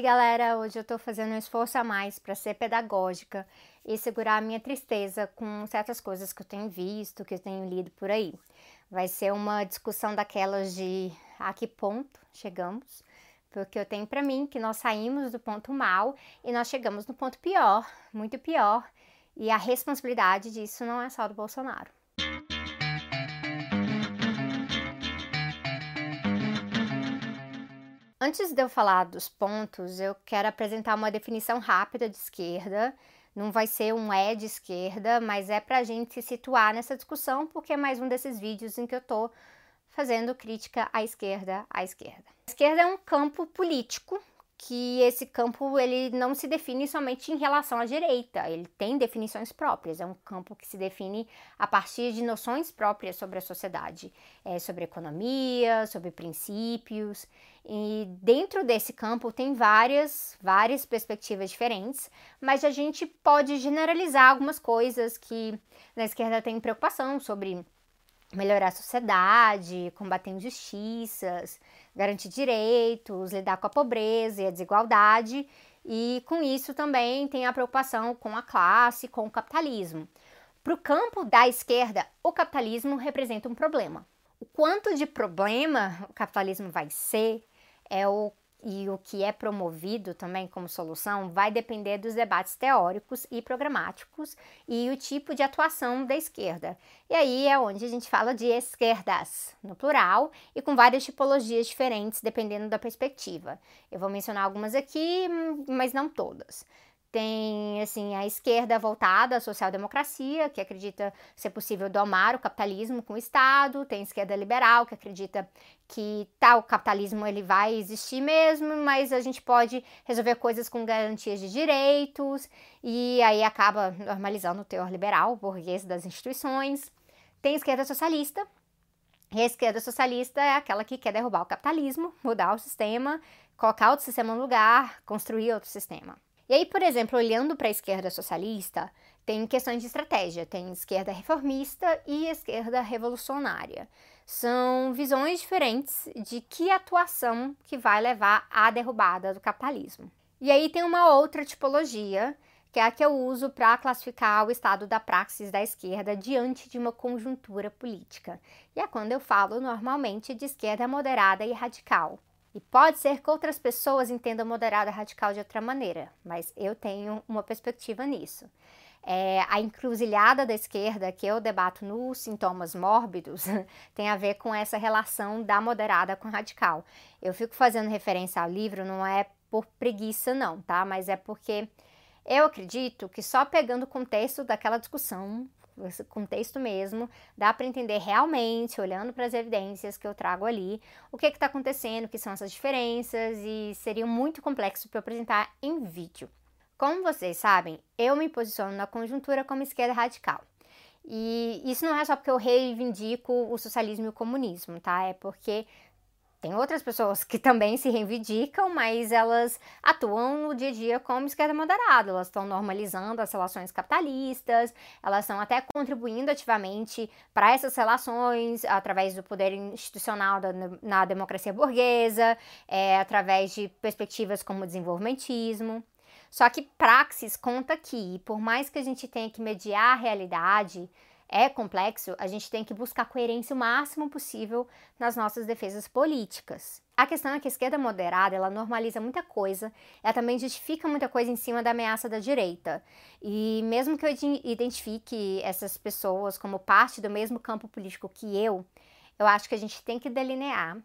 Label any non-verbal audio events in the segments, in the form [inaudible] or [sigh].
aí, galera, hoje eu tô fazendo um esforço a mais para ser pedagógica e segurar a minha tristeza com certas coisas que eu tenho visto, que eu tenho lido por aí. Vai ser uma discussão daquelas de a que ponto chegamos, porque eu tenho para mim que nós saímos do ponto mal e nós chegamos no ponto pior, muito pior, e a responsabilidade disso não é só do Bolsonaro. Antes de eu falar dos pontos, eu quero apresentar uma definição rápida de esquerda. Não vai ser um é de esquerda, mas é para a gente se situar nessa discussão, porque é mais um desses vídeos em que eu estou fazendo crítica à esquerda, à esquerda. A esquerda é um campo político que esse campo ele não se define somente em relação à direita, ele tem definições próprias, é um campo que se define a partir de noções próprias sobre a sociedade, é, sobre economia, sobre princípios, e dentro desse campo tem várias, várias perspectivas diferentes, mas a gente pode generalizar algumas coisas que na esquerda tem preocupação sobre melhorar a sociedade, combater injustiças, garantir direitos, lidar com a pobreza e a desigualdade, e com isso também tem a preocupação com a classe, com o capitalismo. Para o campo da esquerda, o capitalismo representa um problema. O quanto de problema o capitalismo vai ser é o e o que é promovido também como solução vai depender dos debates teóricos e programáticos e o tipo de atuação da esquerda. E aí é onde a gente fala de esquerdas, no plural, e com várias tipologias diferentes dependendo da perspectiva. Eu vou mencionar algumas aqui, mas não todas. Tem, assim, a esquerda voltada à social-democracia, que acredita ser possível domar o capitalismo com o Estado. Tem a esquerda liberal, que acredita que tal capitalismo ele vai existir mesmo, mas a gente pode resolver coisas com garantias de direitos. E aí acaba normalizando o teor liberal, burguês das instituições. Tem a esquerda socialista, e a esquerda socialista é aquela que quer derrubar o capitalismo, mudar o sistema, colocar outro sistema no lugar, construir outro sistema. E aí, por exemplo, olhando para a esquerda socialista, tem questões de estratégia, tem esquerda reformista e esquerda revolucionária. São visões diferentes de que atuação que vai levar à derrubada do capitalismo. E aí tem uma outra tipologia, que é a que eu uso para classificar o estado da praxis da esquerda diante de uma conjuntura política. E é quando eu falo normalmente de esquerda moderada e radical. E pode ser que outras pessoas entendam moderada radical de outra maneira, mas eu tenho uma perspectiva nisso. É, a encruzilhada da esquerda que eu debato nos sintomas mórbidos [laughs] tem a ver com essa relação da moderada com radical. Eu fico fazendo referência ao livro, não é por preguiça, não, tá? Mas é porque eu acredito que só pegando o contexto daquela discussão esse contexto mesmo, dá para entender realmente, olhando para as evidências que eu trago ali, o que está acontecendo, o que são essas diferenças, e seria muito complexo para apresentar em vídeo. Como vocês sabem, eu me posiciono na conjuntura como esquerda radical. E isso não é só porque eu reivindico o socialismo e o comunismo, tá? É porque tem outras pessoas que também se reivindicam, mas elas atuam no dia a dia como esquerda moderada. Elas estão normalizando as relações capitalistas, elas estão até contribuindo ativamente para essas relações através do poder institucional da, na democracia burguesa, é, através de perspectivas como o desenvolvimentismo. Só que praxis conta que, por mais que a gente tenha que mediar a realidade, é complexo, a gente tem que buscar coerência o máximo possível nas nossas defesas políticas. A questão é que a esquerda moderada, ela normaliza muita coisa, ela também justifica muita coisa em cima da ameaça da direita. E mesmo que eu identifique essas pessoas como parte do mesmo campo político que eu, eu acho que a gente tem que delinear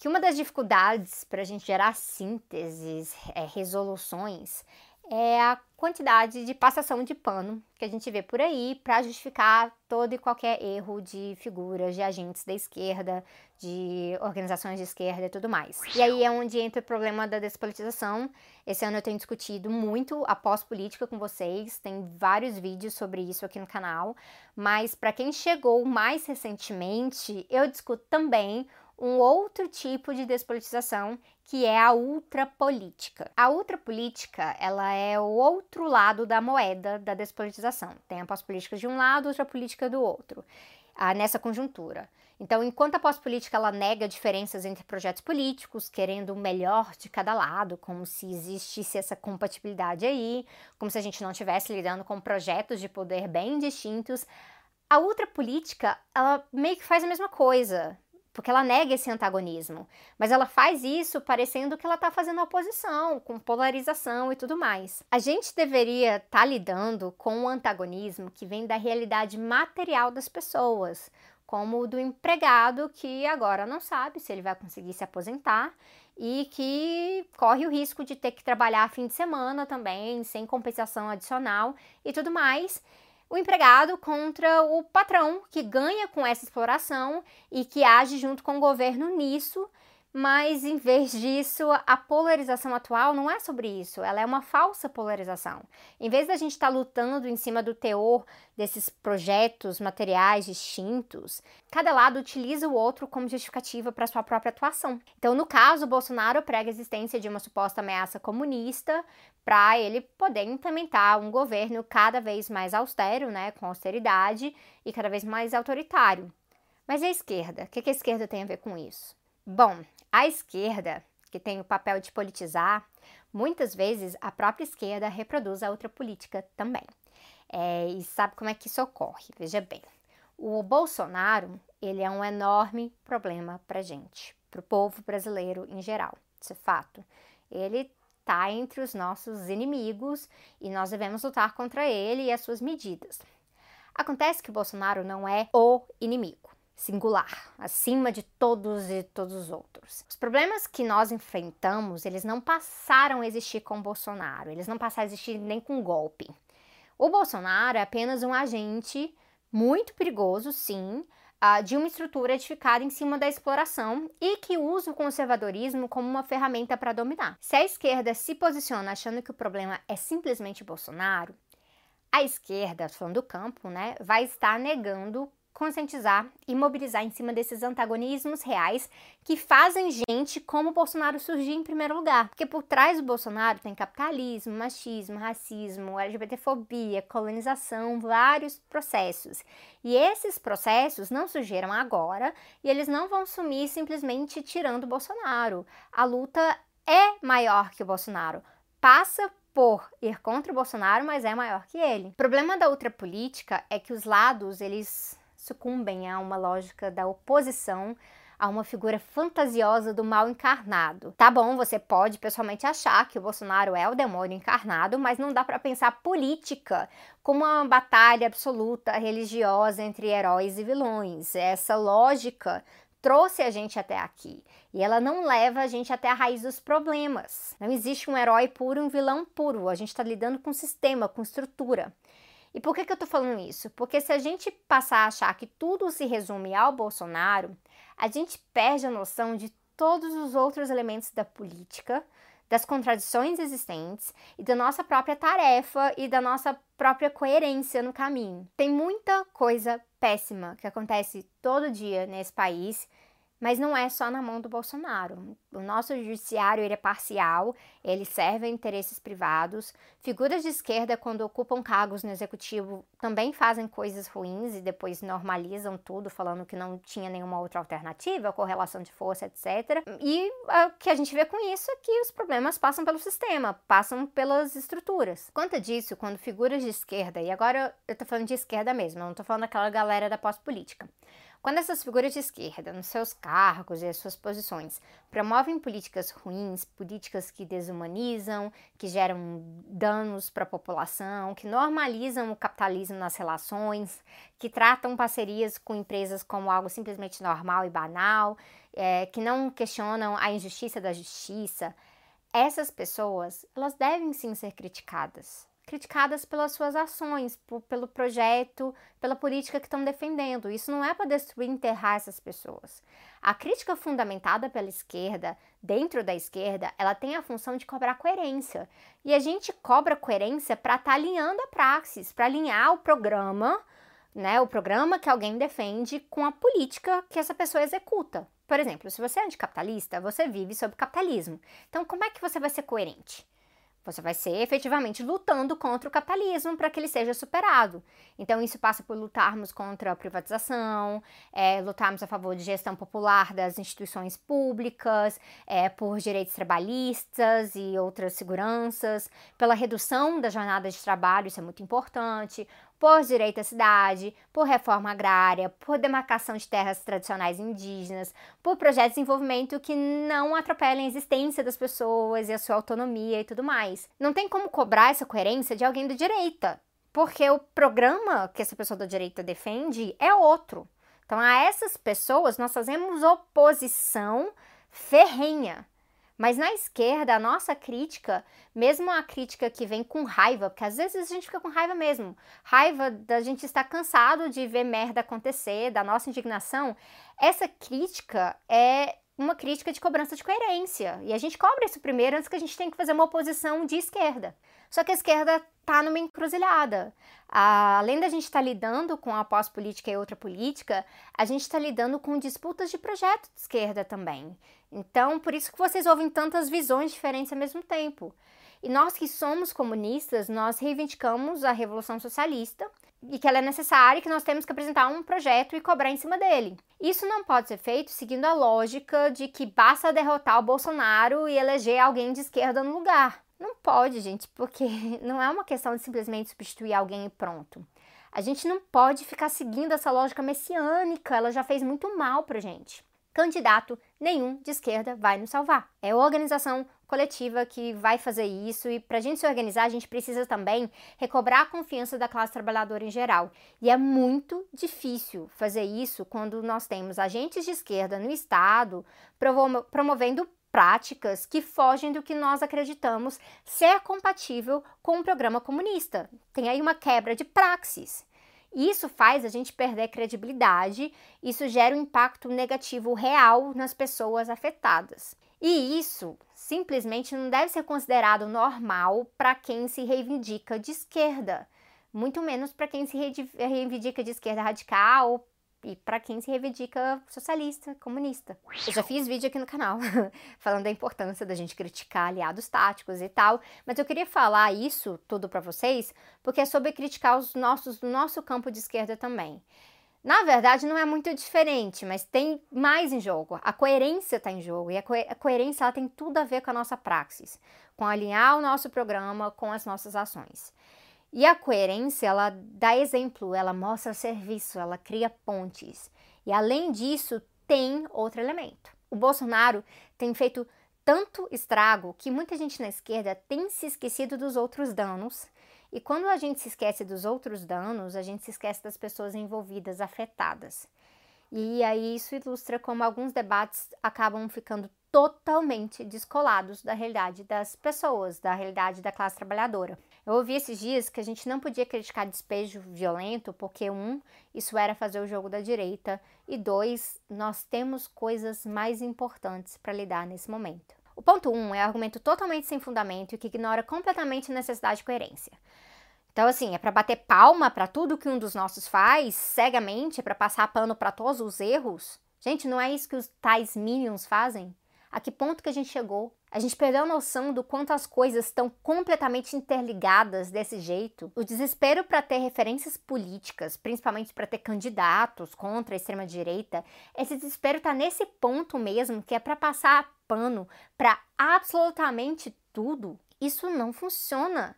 que uma das dificuldades para a gente gerar sínteses, é, resoluções, é a quantidade de passação de pano que a gente vê por aí para justificar todo e qualquer erro de figuras, de agentes da esquerda, de organizações de esquerda e tudo mais. E aí é onde entra o problema da despolitização. Esse ano eu tenho discutido muito a pós-política com vocês, tem vários vídeos sobre isso aqui no canal, mas para quem chegou mais recentemente, eu discuto também um outro tipo de despolitização, que é a ultrapolítica. A ultrapolítica, ela é o outro lado da moeda da despolitização. Tem a pós-política de um lado, outra política do outro, ah, nessa conjuntura. Então, enquanto a pós-política ela nega diferenças entre projetos políticos, querendo o melhor de cada lado, como se existisse essa compatibilidade aí, como se a gente não estivesse lidando com projetos de poder bem distintos, a ultrapolítica, ela meio que faz a mesma coisa, porque ela nega esse antagonismo, mas ela faz isso parecendo que ela está fazendo oposição, com polarização e tudo mais. A gente deveria estar tá lidando com um antagonismo que vem da realidade material das pessoas, como o do empregado que agora não sabe se ele vai conseguir se aposentar e que corre o risco de ter que trabalhar fim de semana também, sem compensação adicional e tudo mais o empregado contra o patrão, que ganha com essa exploração e que age junto com o governo nisso, mas em vez disso, a polarização atual não é sobre isso, ela é uma falsa polarização. Em vez da gente estar tá lutando em cima do teor desses projetos materiais distintos, cada lado utiliza o outro como justificativa para sua própria atuação. Então, no caso, Bolsonaro prega a existência de uma suposta ameaça comunista para ele poder implementar um governo cada vez mais austero, né, com austeridade e cada vez mais autoritário. Mas e a esquerda? O que a esquerda tem a ver com isso? Bom, a esquerda, que tem o papel de politizar, muitas vezes a própria esquerda reproduz a outra política também. É, e sabe como é que isso ocorre? Veja bem, o Bolsonaro ele é um enorme problema para gente, para o povo brasileiro em geral. Isso é fato. Ele está entre os nossos inimigos e nós devemos lutar contra ele e as suas medidas. Acontece que o Bolsonaro não é o inimigo singular, acima de todos e todos os outros. Os problemas que nós enfrentamos, eles não passaram a existir com Bolsonaro, eles não passaram a existir nem com golpe. O Bolsonaro é apenas um agente muito perigoso, sim, de uma estrutura edificada em cima da exploração e que usa o conservadorismo como uma ferramenta para dominar. Se a esquerda se posiciona achando que o problema é simplesmente Bolsonaro, a esquerda, falando do campo, né, vai estar negando conscientizar e mobilizar em cima desses antagonismos reais que fazem gente como Bolsonaro surgir em primeiro lugar. Porque por trás do Bolsonaro tem capitalismo, machismo, racismo, LGBTfobia, colonização, vários processos. E esses processos não surgiram agora e eles não vão sumir simplesmente tirando o Bolsonaro. A luta é maior que o Bolsonaro. Passa por ir contra o Bolsonaro, mas é maior que ele. O problema da ultrapolítica é que os lados, eles sucumbem a uma lógica da oposição a uma figura fantasiosa do mal encarnado. Tá bom, você pode pessoalmente achar que o Bolsonaro é o demônio encarnado, mas não dá para pensar política como uma batalha absoluta religiosa entre heróis e vilões. Essa lógica trouxe a gente até aqui e ela não leva a gente até a raiz dos problemas. Não existe um herói puro e um vilão puro. A gente está lidando com sistema, com estrutura. E por que, que eu tô falando isso? Porque se a gente passar a achar que tudo se resume ao Bolsonaro, a gente perde a noção de todos os outros elementos da política, das contradições existentes e da nossa própria tarefa e da nossa própria coerência no caminho. Tem muita coisa péssima que acontece todo dia nesse país mas não é só na mão do Bolsonaro. O nosso judiciário ele é parcial, ele serve a interesses privados. Figuras de esquerda, quando ocupam cargos no executivo, também fazem coisas ruins e depois normalizam tudo, falando que não tinha nenhuma outra alternativa, correlação de força, etc. E o que a gente vê com isso é que os problemas passam pelo sistema, passam pelas estruturas. Quanto disso, quando figuras de esquerda, e agora eu tô falando de esquerda mesmo, não tô falando daquela galera da pós-política. Quando essas figuras de esquerda, nos seus cargos e as suas posições, promovem políticas ruins, políticas que desumanizam, que geram danos para a população, que normalizam o capitalismo nas relações, que tratam parcerias com empresas como algo simplesmente normal e banal, é, que não questionam a injustiça da justiça, essas pessoas, elas devem sim ser criticadas criticadas pelas suas ações, pelo projeto, pela política que estão defendendo. Isso não é para destruir enterrar essas pessoas. A crítica fundamentada pela esquerda, dentro da esquerda, ela tem a função de cobrar coerência. E a gente cobra coerência para estar tá alinhando a praxis, para alinhar o programa, né, o programa que alguém defende com a política que essa pessoa executa. Por exemplo, se você é anticapitalista, você vive sob capitalismo. Então, como é que você vai ser coerente? Você vai ser efetivamente lutando contra o capitalismo para que ele seja superado. Então, isso passa por lutarmos contra a privatização, é, lutarmos a favor de gestão popular das instituições públicas, é, por direitos trabalhistas e outras seguranças, pela redução da jornada de trabalho, isso é muito importante, por direito à cidade, por reforma agrária, por demarcação de terras tradicionais indígenas, por projetos de desenvolvimento que não atropelem a existência das pessoas e a sua autonomia e tudo mais. Não tem como cobrar essa coerência de alguém da direita, porque o programa que essa pessoa da direita defende é outro. Então, a essas pessoas nós fazemos oposição ferrenha. Mas na esquerda, a nossa crítica, mesmo a crítica que vem com raiva, porque às vezes a gente fica com raiva mesmo, raiva da gente estar cansado de ver merda acontecer, da nossa indignação, essa crítica é uma crítica de cobrança de coerência. E a gente cobra isso primeiro antes que a gente tem que fazer uma oposição de esquerda. Só que a esquerda está numa encruzilhada. além da gente estar tá lidando com a pós-política e outra política, a gente está lidando com disputas de projeto de esquerda também. Então, por isso que vocês ouvem tantas visões diferentes ao mesmo tempo. E nós que somos comunistas, nós reivindicamos a revolução socialista e que ela é necessária e que nós temos que apresentar um projeto e cobrar em cima dele. Isso não pode ser feito seguindo a lógica de que basta derrotar o Bolsonaro e eleger alguém de esquerda no lugar. Não pode, gente, porque [laughs] não é uma questão de simplesmente substituir alguém e pronto. A gente não pode ficar seguindo essa lógica messiânica, ela já fez muito mal pra gente. Candidato nenhum de esquerda vai nos salvar. É a organização coletiva que vai fazer isso e para a gente se organizar, a gente precisa também recobrar a confiança da classe trabalhadora em geral. E é muito difícil fazer isso quando nós temos agentes de esquerda no Estado promovendo práticas que fogem do que nós acreditamos ser compatível com o programa comunista. Tem aí uma quebra de praxis. Isso faz a gente perder credibilidade, isso gera um impacto negativo real nas pessoas afetadas. E isso simplesmente não deve ser considerado normal para quem se reivindica de esquerda, muito menos para quem se reivindica de esquerda radical e para quem se reivindica socialista, comunista. Eu já fiz vídeo aqui no canal [laughs] falando da importância da gente criticar aliados táticos e tal, mas eu queria falar isso tudo para vocês porque é sobre criticar os nossos do nosso campo de esquerda também. Na verdade, não é muito diferente, mas tem mais em jogo. A coerência está em jogo e a, co a coerência tem tudo a ver com a nossa praxis, com alinhar o nosso programa com as nossas ações. E a coerência, ela dá exemplo, ela mostra serviço, ela cria pontes. E além disso, tem outro elemento. O Bolsonaro tem feito tanto estrago que muita gente na esquerda tem se esquecido dos outros danos. E quando a gente se esquece dos outros danos, a gente se esquece das pessoas envolvidas, afetadas. E aí isso ilustra como alguns debates acabam ficando totalmente descolados da realidade das pessoas, da realidade da classe trabalhadora. Eu ouvi esses dias que a gente não podia criticar despejo violento porque, um, isso era fazer o jogo da direita, e dois, nós temos coisas mais importantes para lidar nesse momento. O ponto um é argumento totalmente sem fundamento e que ignora completamente a necessidade de coerência. Então, assim, é para bater palma para tudo que um dos nossos faz, cegamente, para passar pano para todos os erros. Gente, não é isso que os tais minions fazem? A que ponto que a gente chegou? A gente perdeu a noção do quanto as coisas estão completamente interligadas desse jeito. O desespero para ter referências políticas, principalmente para ter candidatos contra a extrema direita, esse desespero está nesse ponto mesmo que é para passar pano para absolutamente tudo. Isso não funciona.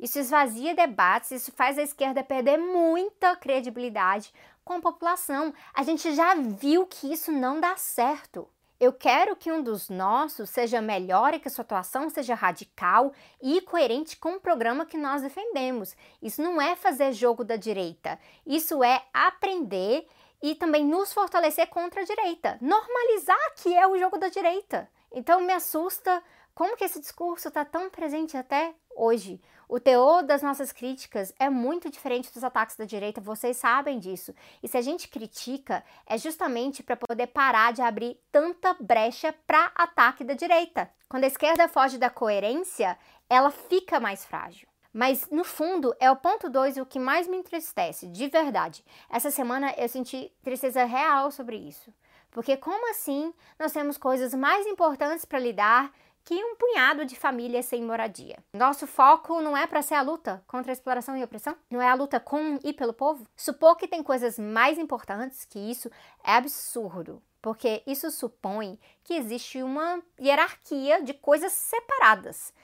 Isso esvazia debates, isso faz a esquerda perder muita credibilidade com a população. A gente já viu que isso não dá certo. Eu quero que um dos nossos seja melhor e que a sua atuação seja radical e coerente com o programa que nós defendemos. Isso não é fazer jogo da direita, isso é aprender e também nos fortalecer contra a direita. Normalizar que é o jogo da direita. Então me assusta como que esse discurso está tão presente até hoje. O teor das nossas críticas é muito diferente dos ataques da direita, vocês sabem disso. E se a gente critica, é justamente para poder parar de abrir tanta brecha para ataque da direita. Quando a esquerda foge da coerência, ela fica mais frágil. Mas no fundo é o ponto 2 o que mais me entristece, de verdade. Essa semana eu senti tristeza real sobre isso. Porque como assim nós temos coisas mais importantes para lidar que um punhado de famílias sem moradia. Nosso foco não é para ser a luta contra a exploração e opressão? Não é a luta com e pelo povo? Supor que tem coisas mais importantes que isso é absurdo, porque isso supõe que existe uma hierarquia de coisas separadas.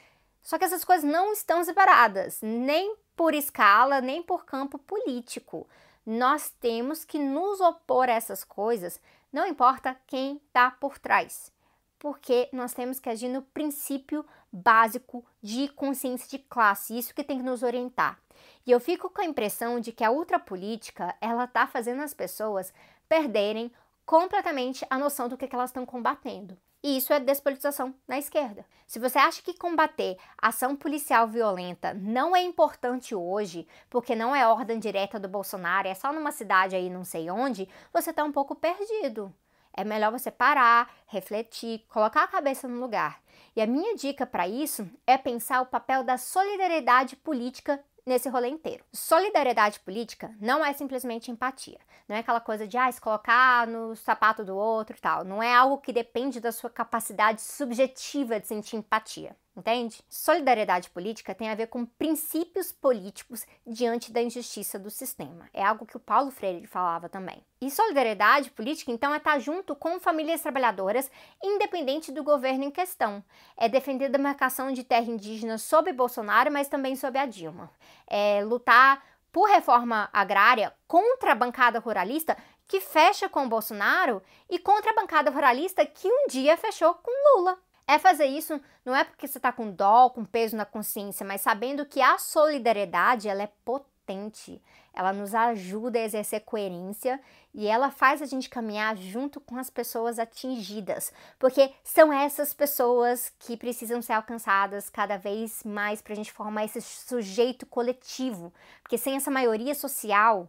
Só que essas coisas não estão separadas, nem por escala, nem por campo político. Nós temos que nos opor a essas coisas, não importa quem está por trás porque nós temos que agir no princípio básico de consciência de classe, isso que tem que nos orientar. E eu fico com a impressão de que a ultrapolítica, ela tá fazendo as pessoas perderem completamente a noção do que, que elas estão combatendo. E isso é despolitização na esquerda. Se você acha que combater ação policial violenta não é importante hoje, porque não é ordem direta do Bolsonaro, é só numa cidade aí não sei onde, você está um pouco perdido. É melhor você parar, refletir, colocar a cabeça no lugar. E a minha dica para isso é pensar o papel da solidariedade política nesse rolê inteiro. Solidariedade política não é simplesmente empatia. Não é aquela coisa de ah, se colocar no sapato do outro e tal. Não é algo que depende da sua capacidade subjetiva de sentir empatia entende? Solidariedade política tem a ver com princípios políticos diante da injustiça do sistema. É algo que o Paulo Freire falava também. E solidariedade política, então, é estar junto com famílias trabalhadoras, independente do governo em questão. É defender a demarcação de terra indígena sob Bolsonaro, mas também sob a Dilma. É lutar por reforma agrária contra a bancada ruralista que fecha com Bolsonaro e contra a bancada ruralista que um dia fechou com Lula. É fazer isso não é porque você está com dó, com peso na consciência, mas sabendo que a solidariedade ela é potente. Ela nos ajuda a exercer coerência e ela faz a gente caminhar junto com as pessoas atingidas, porque são essas pessoas que precisam ser alcançadas cada vez mais para a gente formar esse sujeito coletivo, porque sem essa maioria social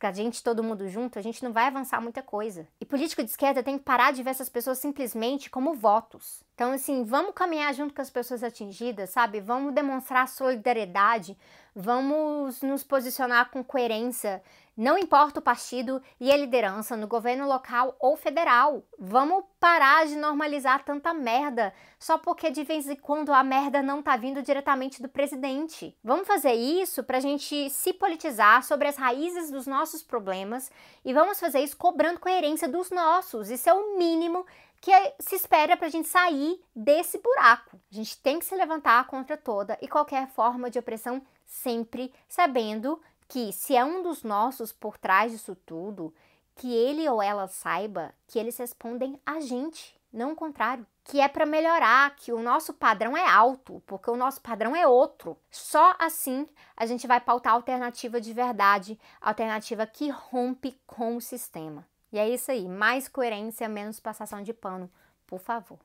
com a gente, todo mundo junto, a gente não vai avançar muita coisa. E político de esquerda tem que parar de ver essas pessoas simplesmente como votos. Então, assim, vamos caminhar junto com as pessoas atingidas, sabe? Vamos demonstrar solidariedade, vamos nos posicionar com coerência, não importa o partido e a liderança no governo local ou federal. Vamos parar de normalizar tanta merda só porque de vez em quando a merda não tá vindo diretamente do presidente. Vamos fazer isso pra gente se politizar sobre as raízes dos nossos problemas e vamos fazer isso cobrando coerência dos nossos. Isso é o mínimo que se espera para a gente sair desse buraco. A gente tem que se levantar contra toda e qualquer forma de opressão, sempre sabendo que se é um dos nossos por trás disso tudo, que ele ou ela saiba que eles respondem a gente, não o contrário. Que é para melhorar, que o nosso padrão é alto, porque o nosso padrão é outro. Só assim a gente vai pautar alternativa de verdade, alternativa que rompe com o sistema. E é isso aí, mais coerência, menos passação de pano, por favor.